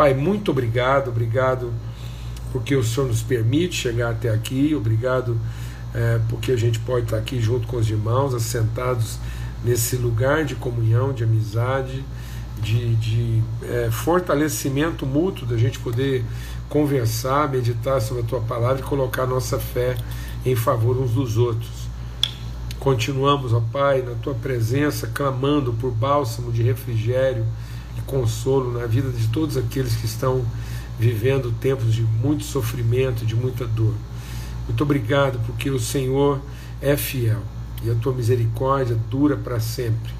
Pai, muito obrigado, obrigado porque o Senhor nos permite chegar até aqui, obrigado é, porque a gente pode estar aqui junto com os irmãos, assentados nesse lugar de comunhão, de amizade, de, de é, fortalecimento mútuo, da gente poder conversar, meditar sobre a tua palavra e colocar nossa fé em favor uns dos outros. Continuamos, ó Pai, na tua presença, clamando por bálsamo de refrigério consolo na vida de todos aqueles que estão vivendo tempos de muito sofrimento, de muita dor. Muito obrigado, porque o Senhor é fiel e a tua misericórdia dura para sempre.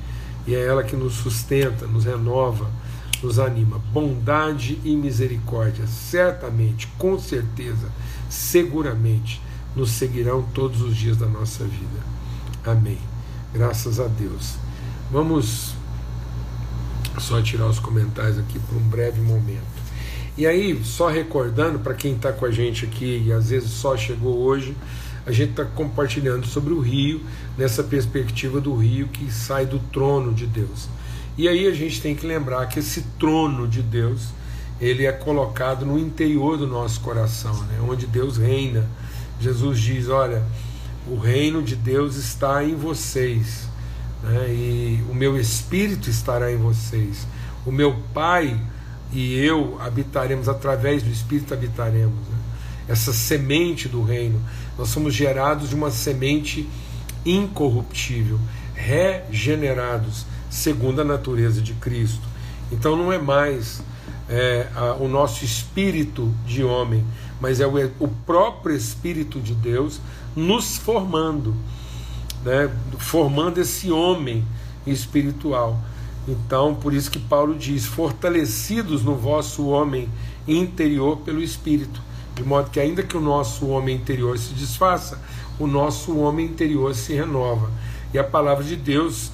E é ela que nos sustenta, nos renova, nos anima. Bondade e misericórdia, certamente, com certeza, seguramente, nos seguirão todos os dias da nossa vida. Amém. Graças a Deus. Vamos só tirar os comentários aqui por um breve momento. E aí, só recordando para quem está com a gente aqui e às vezes só chegou hoje, a gente está compartilhando sobre o rio, nessa perspectiva do rio que sai do trono de Deus. E aí a gente tem que lembrar que esse trono de Deus, ele é colocado no interior do nosso coração, né? onde Deus reina. Jesus diz: Olha, o reino de Deus está em vocês, né? e o meu espírito estará em vocês. O meu Pai e eu habitaremos, através do Espírito habitaremos. Né? Essa semente do reino. Nós somos gerados de uma semente incorruptível, regenerados segundo a natureza de Cristo. Então não é mais é, a, o nosso espírito de homem, mas é o, o próprio Espírito de Deus nos formando, né, formando esse homem espiritual. Então, por isso que Paulo diz: fortalecidos no vosso homem interior pelo Espírito, de modo que, ainda que o nosso homem interior se desfaça, o nosso homem interior se renova. E a palavra de Deus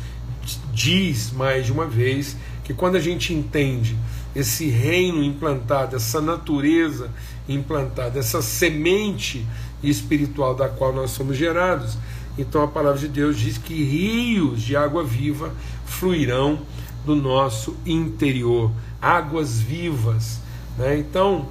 diz mais de uma vez que quando a gente entende esse reino implantado, essa natureza implantada, essa semente espiritual da qual nós somos gerados. Então a palavra de Deus diz que rios de água viva fluirão do nosso interior, águas vivas. Né? Então,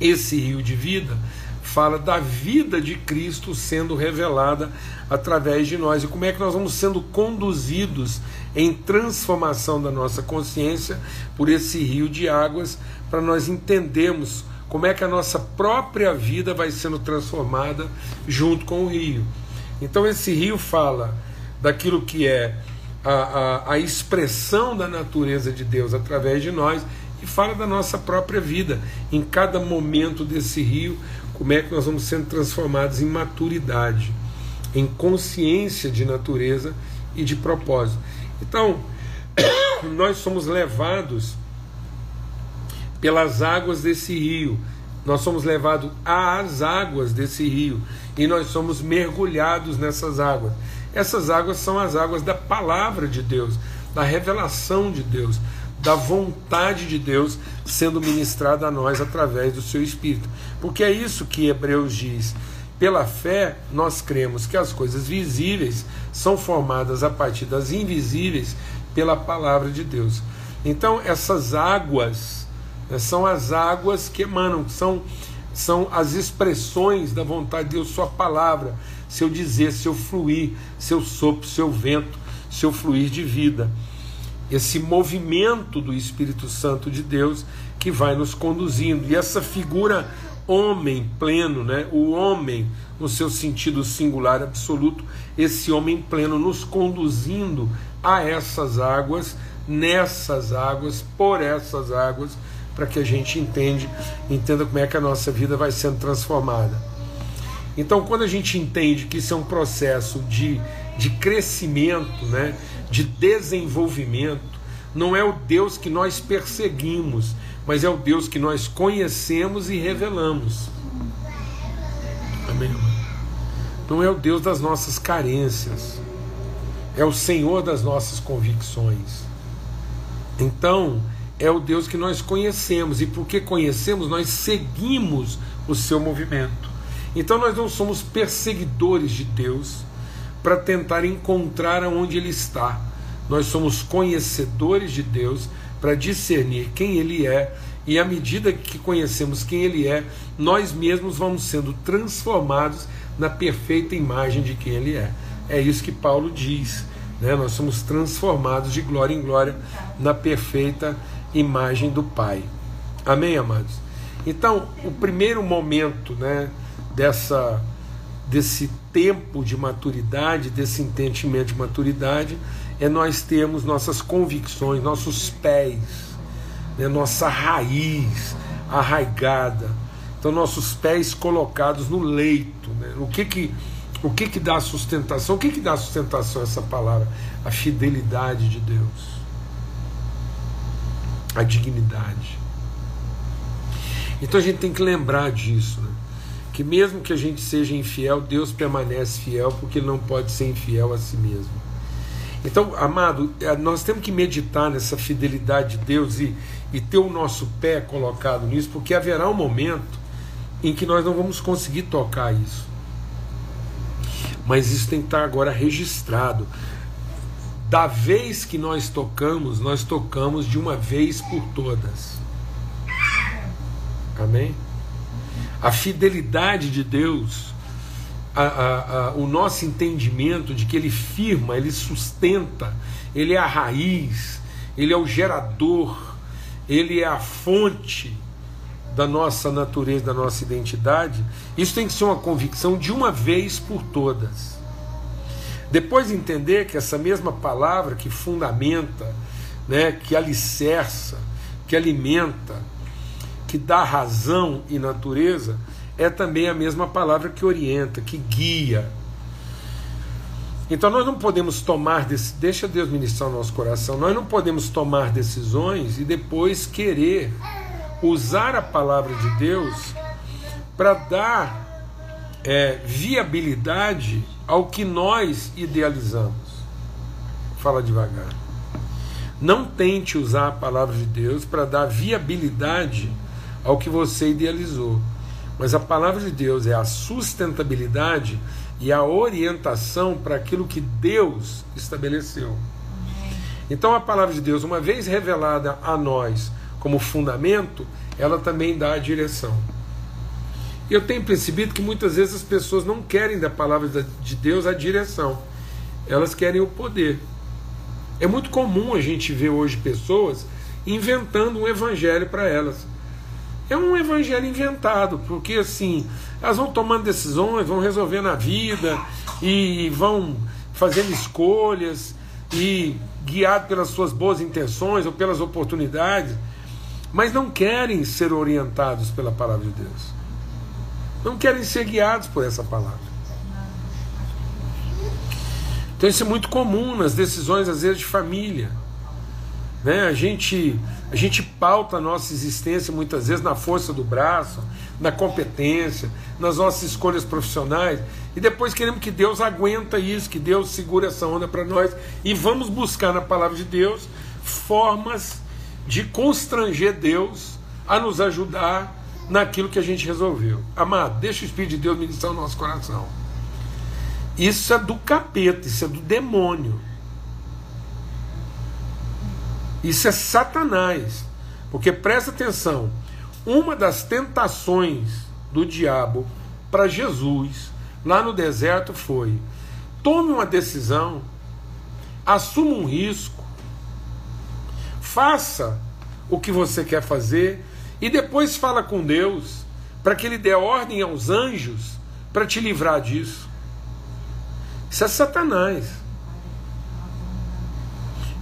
esse rio de vida fala da vida de Cristo sendo revelada através de nós e como é que nós vamos sendo conduzidos em transformação da nossa consciência por esse rio de águas para nós entendermos como é que a nossa própria vida vai sendo transformada junto com o rio. Então, esse rio fala daquilo que é a, a, a expressão da natureza de Deus através de nós e fala da nossa própria vida. Em cada momento desse rio, como é que nós vamos sendo transformados em maturidade, em consciência de natureza e de propósito. Então, nós somos levados pelas águas desse rio. Nós somos levados às águas desse rio e nós somos mergulhados nessas águas. Essas águas são as águas da palavra de Deus, da revelação de Deus, da vontade de Deus sendo ministrada a nós através do seu Espírito. Porque é isso que Hebreus diz. Pela fé, nós cremos que as coisas visíveis são formadas a partir das invisíveis pela palavra de Deus. Então, essas águas né? São as águas que emanam, são, são as expressões da vontade de Deus, Sua palavra, seu dizer, seu fluir, seu sopro, seu vento, seu fluir de vida. Esse movimento do Espírito Santo de Deus que vai nos conduzindo. E essa figura homem pleno, né? o homem no seu sentido singular absoluto, esse homem pleno nos conduzindo a essas águas, nessas águas, por essas águas, para que a gente entende, entenda como é que a nossa vida vai sendo transformada. Então, quando a gente entende que isso é um processo de, de crescimento, né, de desenvolvimento, não é o Deus que nós perseguimos, mas é o Deus que nós conhecemos e revelamos. Amém? Não é o Deus das nossas carências, é o Senhor das nossas convicções. Então, é o Deus que nós conhecemos, e porque conhecemos, nós seguimos o seu movimento. Então nós não somos perseguidores de Deus para tentar encontrar aonde Ele está. Nós somos conhecedores de Deus para discernir quem Ele é, e à medida que conhecemos quem Ele é, nós mesmos vamos sendo transformados na perfeita imagem de quem Ele é. É isso que Paulo diz. Né? Nós somos transformados de glória em glória na perfeita imagem do Pai. Amém, amados? Então, o primeiro momento né, dessa, desse tempo de maturidade, desse entendimento de maturidade, é nós termos nossas convicções, nossos pés, né, nossa raiz arraigada. Então, nossos pés colocados no leito. Né? O que que o que, que dá sustentação? O que, que dá sustentação a essa palavra? A fidelidade de Deus, a dignidade. Então a gente tem que lembrar disso, né? que mesmo que a gente seja infiel, Deus permanece fiel porque Ele não pode ser infiel a si mesmo. Então, amado, é, nós temos que meditar nessa fidelidade de Deus e, e ter o nosso pé colocado nisso, porque haverá um momento em que nós não vamos conseguir tocar isso mas isso tem que estar agora registrado. Da vez que nós tocamos, nós tocamos de uma vez por todas. Amém? A fidelidade de Deus, a, a, a, o nosso entendimento de que Ele firma, Ele sustenta, Ele é a raiz, Ele é o gerador, Ele é a fonte da nossa natureza, da nossa identidade, isso tem que ser uma convicção de uma vez por todas. Depois entender que essa mesma palavra que fundamenta, né, que alicerça, que alimenta, que dá razão e natureza, é também a mesma palavra que orienta, que guia. Então nós não podemos tomar, deixa Deus ministrar o nosso coração, nós não podemos tomar decisões e depois querer usar a palavra de Deus para dar é, viabilidade ao que nós idealizamos. Fala devagar. Não tente usar a palavra de Deus para dar viabilidade ao que você idealizou. Mas a palavra de Deus é a sustentabilidade e a orientação para aquilo que Deus estabeleceu. Então a palavra de Deus, uma vez revelada a nós como fundamento, ela também dá a direção. Eu tenho percebido que muitas vezes as pessoas não querem da palavra de Deus a direção, elas querem o poder. É muito comum a gente ver hoje pessoas inventando um evangelho para elas. É um evangelho inventado, porque assim, elas vão tomando decisões, vão resolvendo a vida e vão fazendo escolhas e guiado pelas suas boas intenções ou pelas oportunidades mas não querem ser orientados pela palavra de Deus. Não querem ser guiados por essa palavra. Então isso é muito comum nas decisões, às vezes, de família. Né? A, gente, a gente pauta a nossa existência muitas vezes na força do braço, na competência, nas nossas escolhas profissionais, e depois queremos que Deus aguenta isso, que Deus segura essa onda para nós, e vamos buscar na palavra de Deus formas de constranger Deus a nos ajudar naquilo que a gente resolveu. Amado, deixa o Espírito de Deus ministrar o nosso coração. Isso é do capeta, isso é do demônio. Isso é Satanás. Porque presta atenção, uma das tentações do diabo para Jesus lá no deserto foi: tome uma decisão, assuma um risco, faça o que você quer fazer e depois fala com Deus para que Ele dê ordem aos anjos para te livrar disso. Isso é Satanás.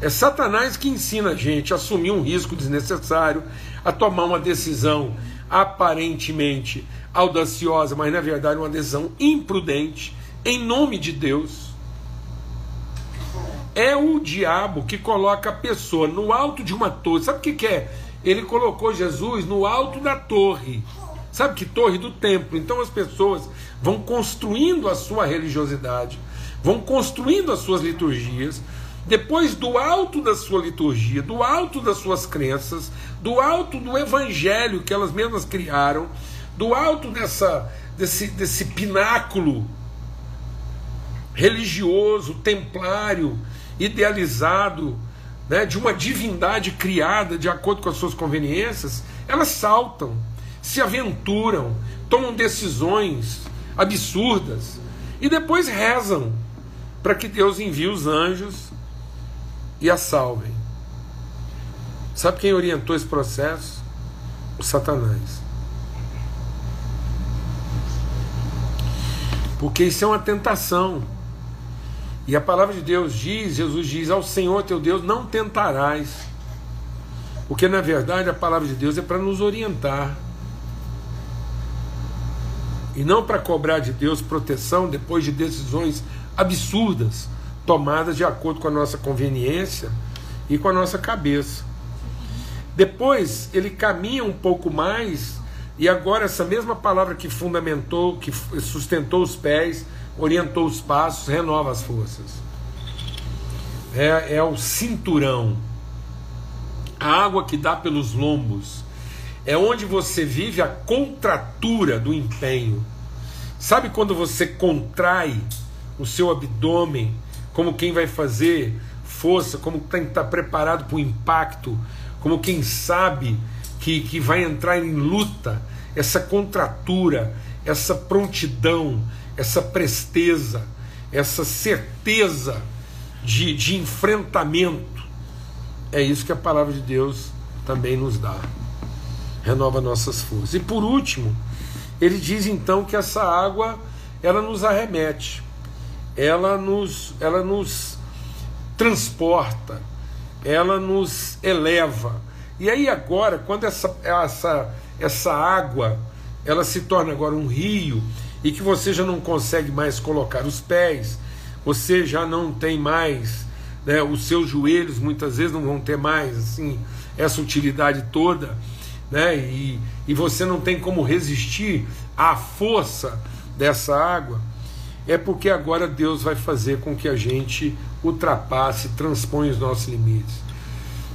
É Satanás que ensina a gente a assumir um risco desnecessário, a tomar uma decisão aparentemente audaciosa, mas na verdade uma decisão imprudente, em nome de Deus. É o diabo que coloca a pessoa no alto de uma torre. Sabe o que, é? Ele colocou Jesus no alto da torre. Sabe que torre do templo? Então as pessoas vão construindo a sua religiosidade, vão construindo as suas liturgias. Depois do alto da sua liturgia, do alto das suas crenças, do alto do evangelho que elas mesmas criaram, do alto dessa, desse, desse pináculo religioso, templário, idealizado né, de uma divindade criada de acordo com as suas conveniências, elas saltam, se aventuram, tomam decisões absurdas e depois rezam para que Deus envie os anjos e a salvem. Sabe quem orientou esse processo? O Satanás. Porque isso é uma tentação. E a palavra de Deus diz, Jesus diz, ao Senhor teu Deus não tentarás. Porque na verdade a palavra de Deus é para nos orientar. E não para cobrar de Deus proteção depois de decisões absurdas tomadas de acordo com a nossa conveniência e com a nossa cabeça. Depois ele caminha um pouco mais e agora essa mesma palavra que fundamentou, que sustentou os pés, orientou os passos, renova as forças. É, é o cinturão, a água que dá pelos lombos, é onde você vive a contratura do empenho. Sabe quando você contrai o seu abdômen, como quem vai fazer força, como quem está preparado para o impacto, como quem sabe que, que vai entrar em luta, essa contratura, essa prontidão, essa presteza, essa certeza de, de enfrentamento. É isso que a palavra de Deus também nos dá. Renova nossas forças. E por último, ele diz então que essa água ela nos arremete, ela nos, ela nos transporta, ela nos eleva. E aí agora, quando essa, essa, essa água ela se torna agora um rio e que você já não consegue mais colocar os pés, você já não tem mais, né, os seus joelhos muitas vezes não vão ter mais assim essa utilidade toda, né, e, e você não tem como resistir à força dessa água, é porque agora Deus vai fazer com que a gente ultrapasse, transponha os nossos limites.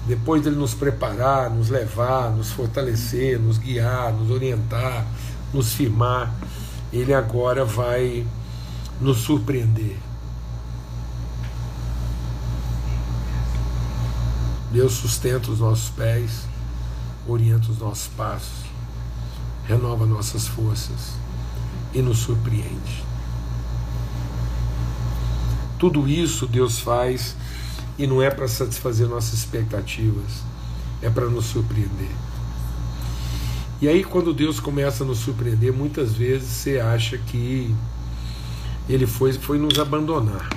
Depois dele nos preparar, nos levar, nos fortalecer, nos guiar, nos orientar, nos firmar, ele agora vai nos surpreender. Deus sustenta os nossos pés, orienta os nossos passos, renova nossas forças e nos surpreende. Tudo isso Deus faz e não é para satisfazer nossas expectativas, é para nos surpreender. E aí, quando Deus começa a nos surpreender, muitas vezes você acha que Ele foi, foi nos abandonar.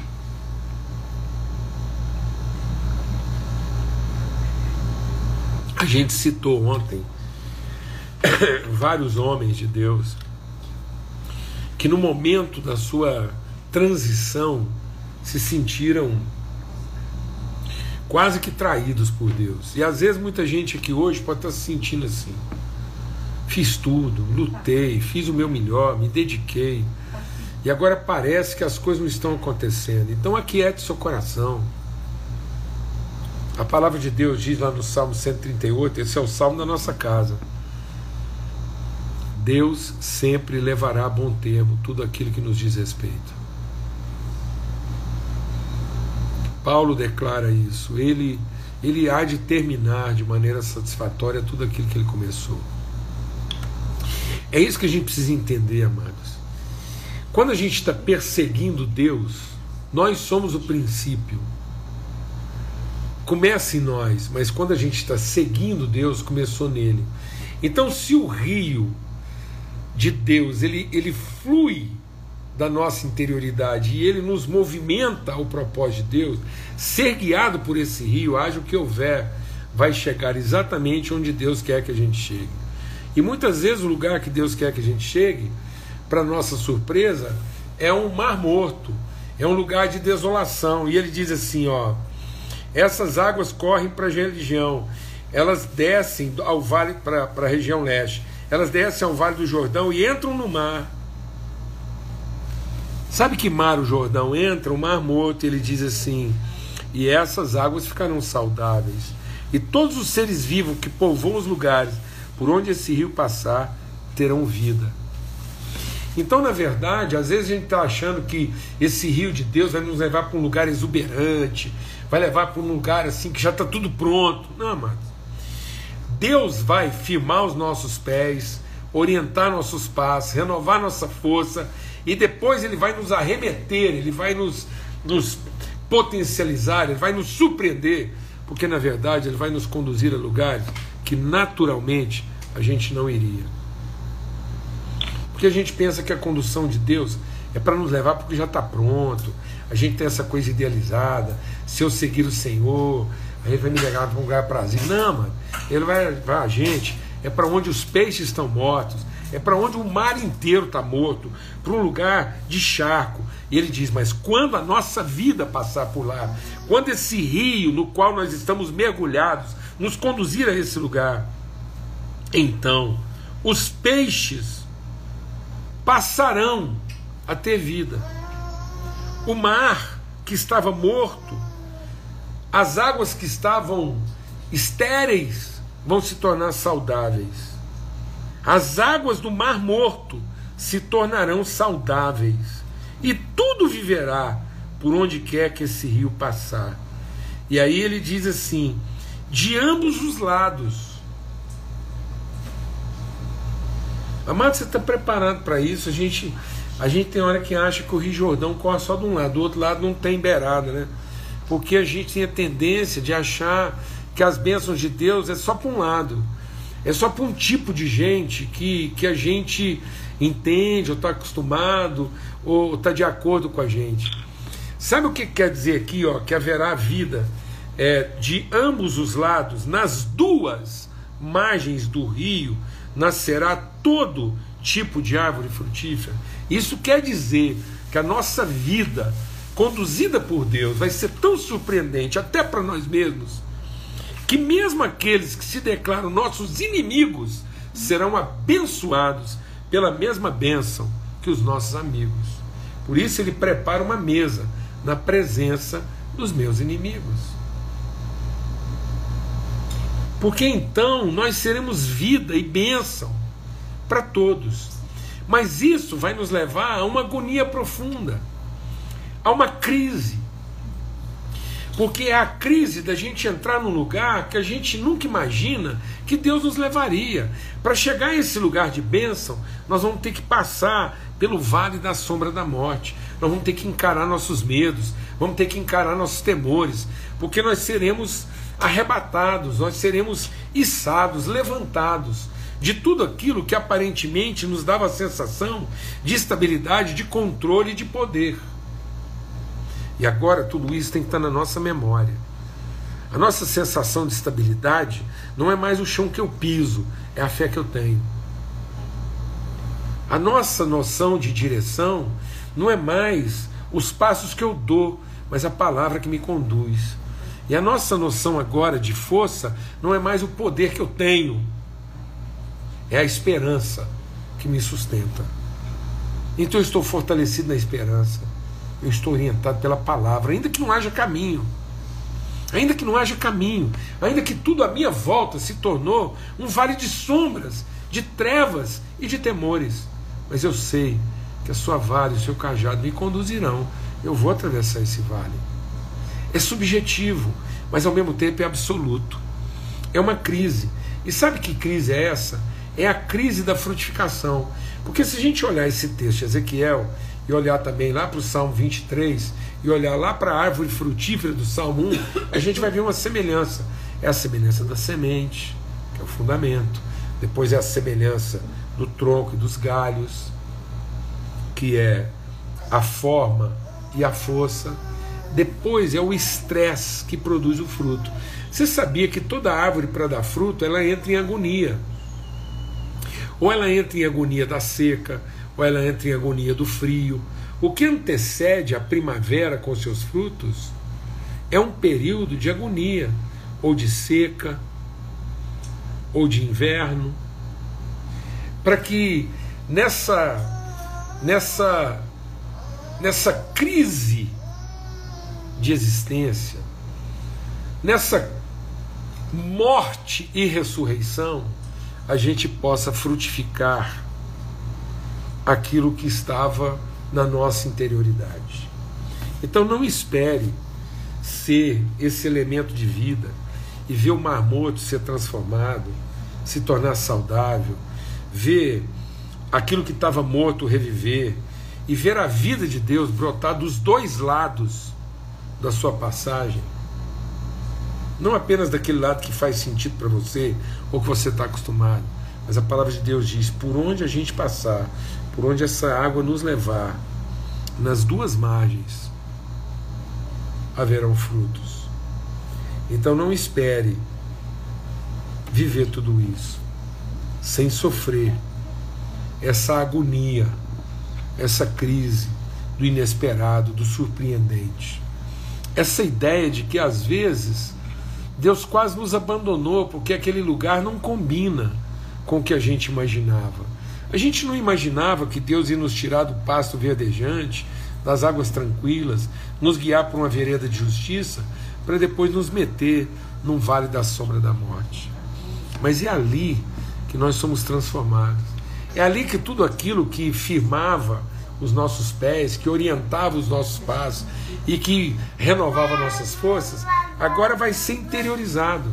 A gente citou ontem vários homens de Deus que, no momento da sua transição, se sentiram quase que traídos por Deus. E às vezes muita gente aqui hoje pode estar se sentindo assim. Fiz tudo, lutei, fiz o meu melhor, me dediquei. E agora parece que as coisas não estão acontecendo. Então aquiete seu coração. A palavra de Deus diz lá no Salmo 138, esse é o salmo da nossa casa. Deus sempre levará a bom termo tudo aquilo que nos diz respeito. Paulo declara isso. Ele, ele há de terminar de maneira satisfatória tudo aquilo que ele começou. É isso que a gente precisa entender, amados. Quando a gente está perseguindo Deus, nós somos o princípio. Começa em nós, mas quando a gente está seguindo Deus, começou nele. Então, se o rio de Deus ele, ele flui da nossa interioridade e ele nos movimenta ao propósito de Deus, ser guiado por esse rio, haja o que houver, vai chegar exatamente onde Deus quer que a gente chegue. E muitas vezes o lugar que Deus quer que a gente chegue, para nossa surpresa, é um mar morto, é um lugar de desolação. E ele diz assim: ó, essas águas correm para a região, elas descem ao vale para a região leste, elas descem ao vale do Jordão e entram no mar. Sabe que mar o Jordão entra? O mar morto, ele diz assim: e essas águas ficarão saudáveis, e todos os seres vivos que povoam os lugares por onde esse rio passar terão vida. Então, na verdade, às vezes a gente está achando que esse rio de Deus vai nos levar para um lugar exuberante, vai levar para um lugar assim que já está tudo pronto. Não, amados. Deus vai firmar os nossos pés, orientar nossos passos, renovar nossa força e depois Ele vai nos arremeter, Ele vai nos, nos potencializar, Ele vai nos surpreender, porque na verdade Ele vai nos conduzir a lugares que naturalmente a gente não iria. Porque a gente pensa que a condução de Deus é para nos levar porque já está pronto. A gente tem essa coisa idealizada. Se eu seguir o Senhor, aí ele vai me levar para um lugar prazer. Não, mano. Ele vai levar a gente. É para onde os peixes estão mortos. É para onde o mar inteiro está morto. Para um lugar de charco. E ele diz: Mas quando a nossa vida passar por lá, quando esse rio no qual nós estamos mergulhados nos conduzir a esse lugar, então os peixes passarão a ter vida. O mar que estava morto, as águas que estavam estéreis vão se tornar saudáveis. As águas do mar morto se tornarão saudáveis. E tudo viverá por onde quer que esse rio passar. E aí ele diz assim: de ambos os lados Amado, você está preparado para isso? A gente, a gente tem hora que acha que o Rio Jordão corre só de um lado, do outro lado não tem beirada, né? Porque a gente tem a tendência de achar que as bênçãos de Deus é só para um lado, é só para um tipo de gente que, que a gente entende, ou está acostumado, ou está de acordo com a gente. Sabe o que quer dizer aqui, ó? Que haverá vida é, de ambos os lados, nas duas margens do rio, nascerá todo tipo de árvore frutífera. Isso quer dizer que a nossa vida, conduzida por Deus, vai ser tão surpreendente, até para nós mesmos, que mesmo aqueles que se declaram nossos inimigos serão abençoados pela mesma bênção que os nossos amigos. Por isso ele prepara uma mesa na presença dos meus inimigos. Porque então nós seremos vida e bênção para todos. Mas isso vai nos levar a uma agonia profunda, a uma crise. Porque é a crise da gente entrar num lugar que a gente nunca imagina que Deus nos levaria. Para chegar a esse lugar de bênção, nós vamos ter que passar pelo vale da sombra da morte. Nós vamos ter que encarar nossos medos, vamos ter que encarar nossos temores, porque nós seremos arrebatados, nós seremos içados, levantados de tudo aquilo que aparentemente nos dava a sensação de estabilidade, de controle e de poder. E agora tudo isso tem que estar na nossa memória. A nossa sensação de estabilidade não é mais o chão que eu piso, é a fé que eu tenho. A nossa noção de direção não é mais os passos que eu dou, mas a palavra que me conduz. E a nossa noção agora de força não é mais o poder que eu tenho, é a esperança que me sustenta. Então eu estou fortalecido na esperança, eu estou orientado pela palavra, ainda que não haja caminho. Ainda que não haja caminho, ainda que tudo à minha volta se tornou um vale de sombras, de trevas e de temores. Mas eu sei que a sua vara e o seu cajado me conduzirão. Eu vou atravessar esse vale é subjetivo, mas ao mesmo tempo é absoluto. É uma crise. E sabe que crise é essa? É a crise da frutificação. Porque se a gente olhar esse texto, Ezequiel, e olhar também lá para o Salmo 23, e olhar lá para a árvore frutífera do Salmo 1, a gente vai ver uma semelhança. É a semelhança da semente, que é o fundamento. Depois é a semelhança do tronco e dos galhos, que é a forma e a força depois é o estresse que produz o fruto. Você sabia que toda árvore para dar fruto ela entra em agonia? Ou ela entra em agonia da seca, ou ela entra em agonia do frio. O que antecede a primavera com seus frutos é um período de agonia, ou de seca, ou de inverno, para que nessa nessa nessa crise de existência, nessa morte e ressurreição, a gente possa frutificar aquilo que estava na nossa interioridade. Então não espere ser esse elemento de vida e ver o marmoto ser transformado, se tornar saudável, ver aquilo que estava morto reviver e ver a vida de Deus brotar dos dois lados da sua passagem. Não apenas daquele lado que faz sentido para você ou que você está acostumado, mas a palavra de Deus diz: por onde a gente passar, por onde essa água nos levar, nas duas margens haverão frutos. Então não espere viver tudo isso sem sofrer essa agonia, essa crise do inesperado, do surpreendente. Essa ideia de que às vezes Deus quase nos abandonou porque aquele lugar não combina com o que a gente imaginava. A gente não imaginava que Deus ia nos tirar do pasto verdejante, das águas tranquilas, nos guiar para uma vereda de justiça, para depois nos meter num vale da sombra da morte. Mas é ali que nós somos transformados. É ali que tudo aquilo que firmava os nossos pés, que orientava os nossos passos e que renovava nossas forças, agora vai ser interiorizado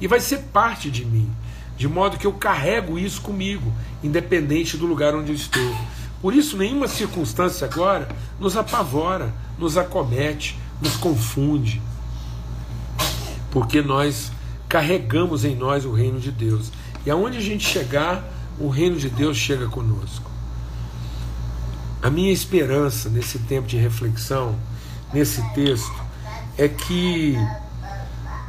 e vai ser parte de mim, de modo que eu carrego isso comigo, independente do lugar onde eu estou. Por isso, nenhuma circunstância agora nos apavora, nos acomete, nos confunde, porque nós carregamos em nós o reino de Deus. E aonde a gente chegar, o reino de Deus chega conosco. A minha esperança nesse tempo de reflexão, nesse texto, é que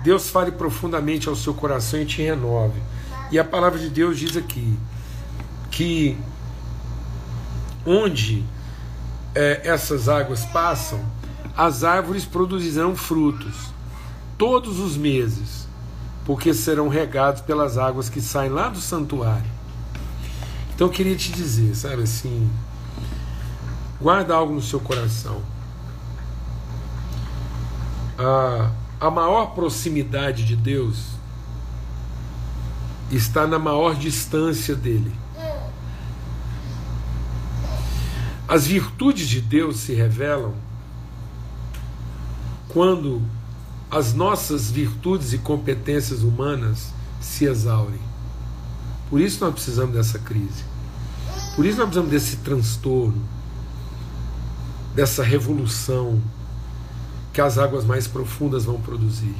Deus fale profundamente ao seu coração e te renove. E a palavra de Deus diz aqui que onde é, essas águas passam, as árvores produzirão frutos todos os meses, porque serão regados pelas águas que saem lá do santuário. Então eu queria te dizer, sabe assim, Guarda algo no seu coração. A, a maior proximidade de Deus está na maior distância dele. As virtudes de Deus se revelam quando as nossas virtudes e competências humanas se exaurem. Por isso nós precisamos dessa crise. Por isso nós precisamos desse transtorno dessa revolução que as águas mais profundas vão produzir.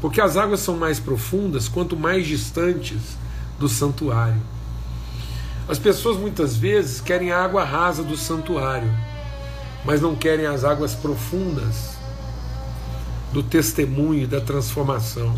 Porque as águas são mais profundas quanto mais distantes do santuário. As pessoas muitas vezes querem a água rasa do santuário, mas não querem as águas profundas do testemunho e da transformação.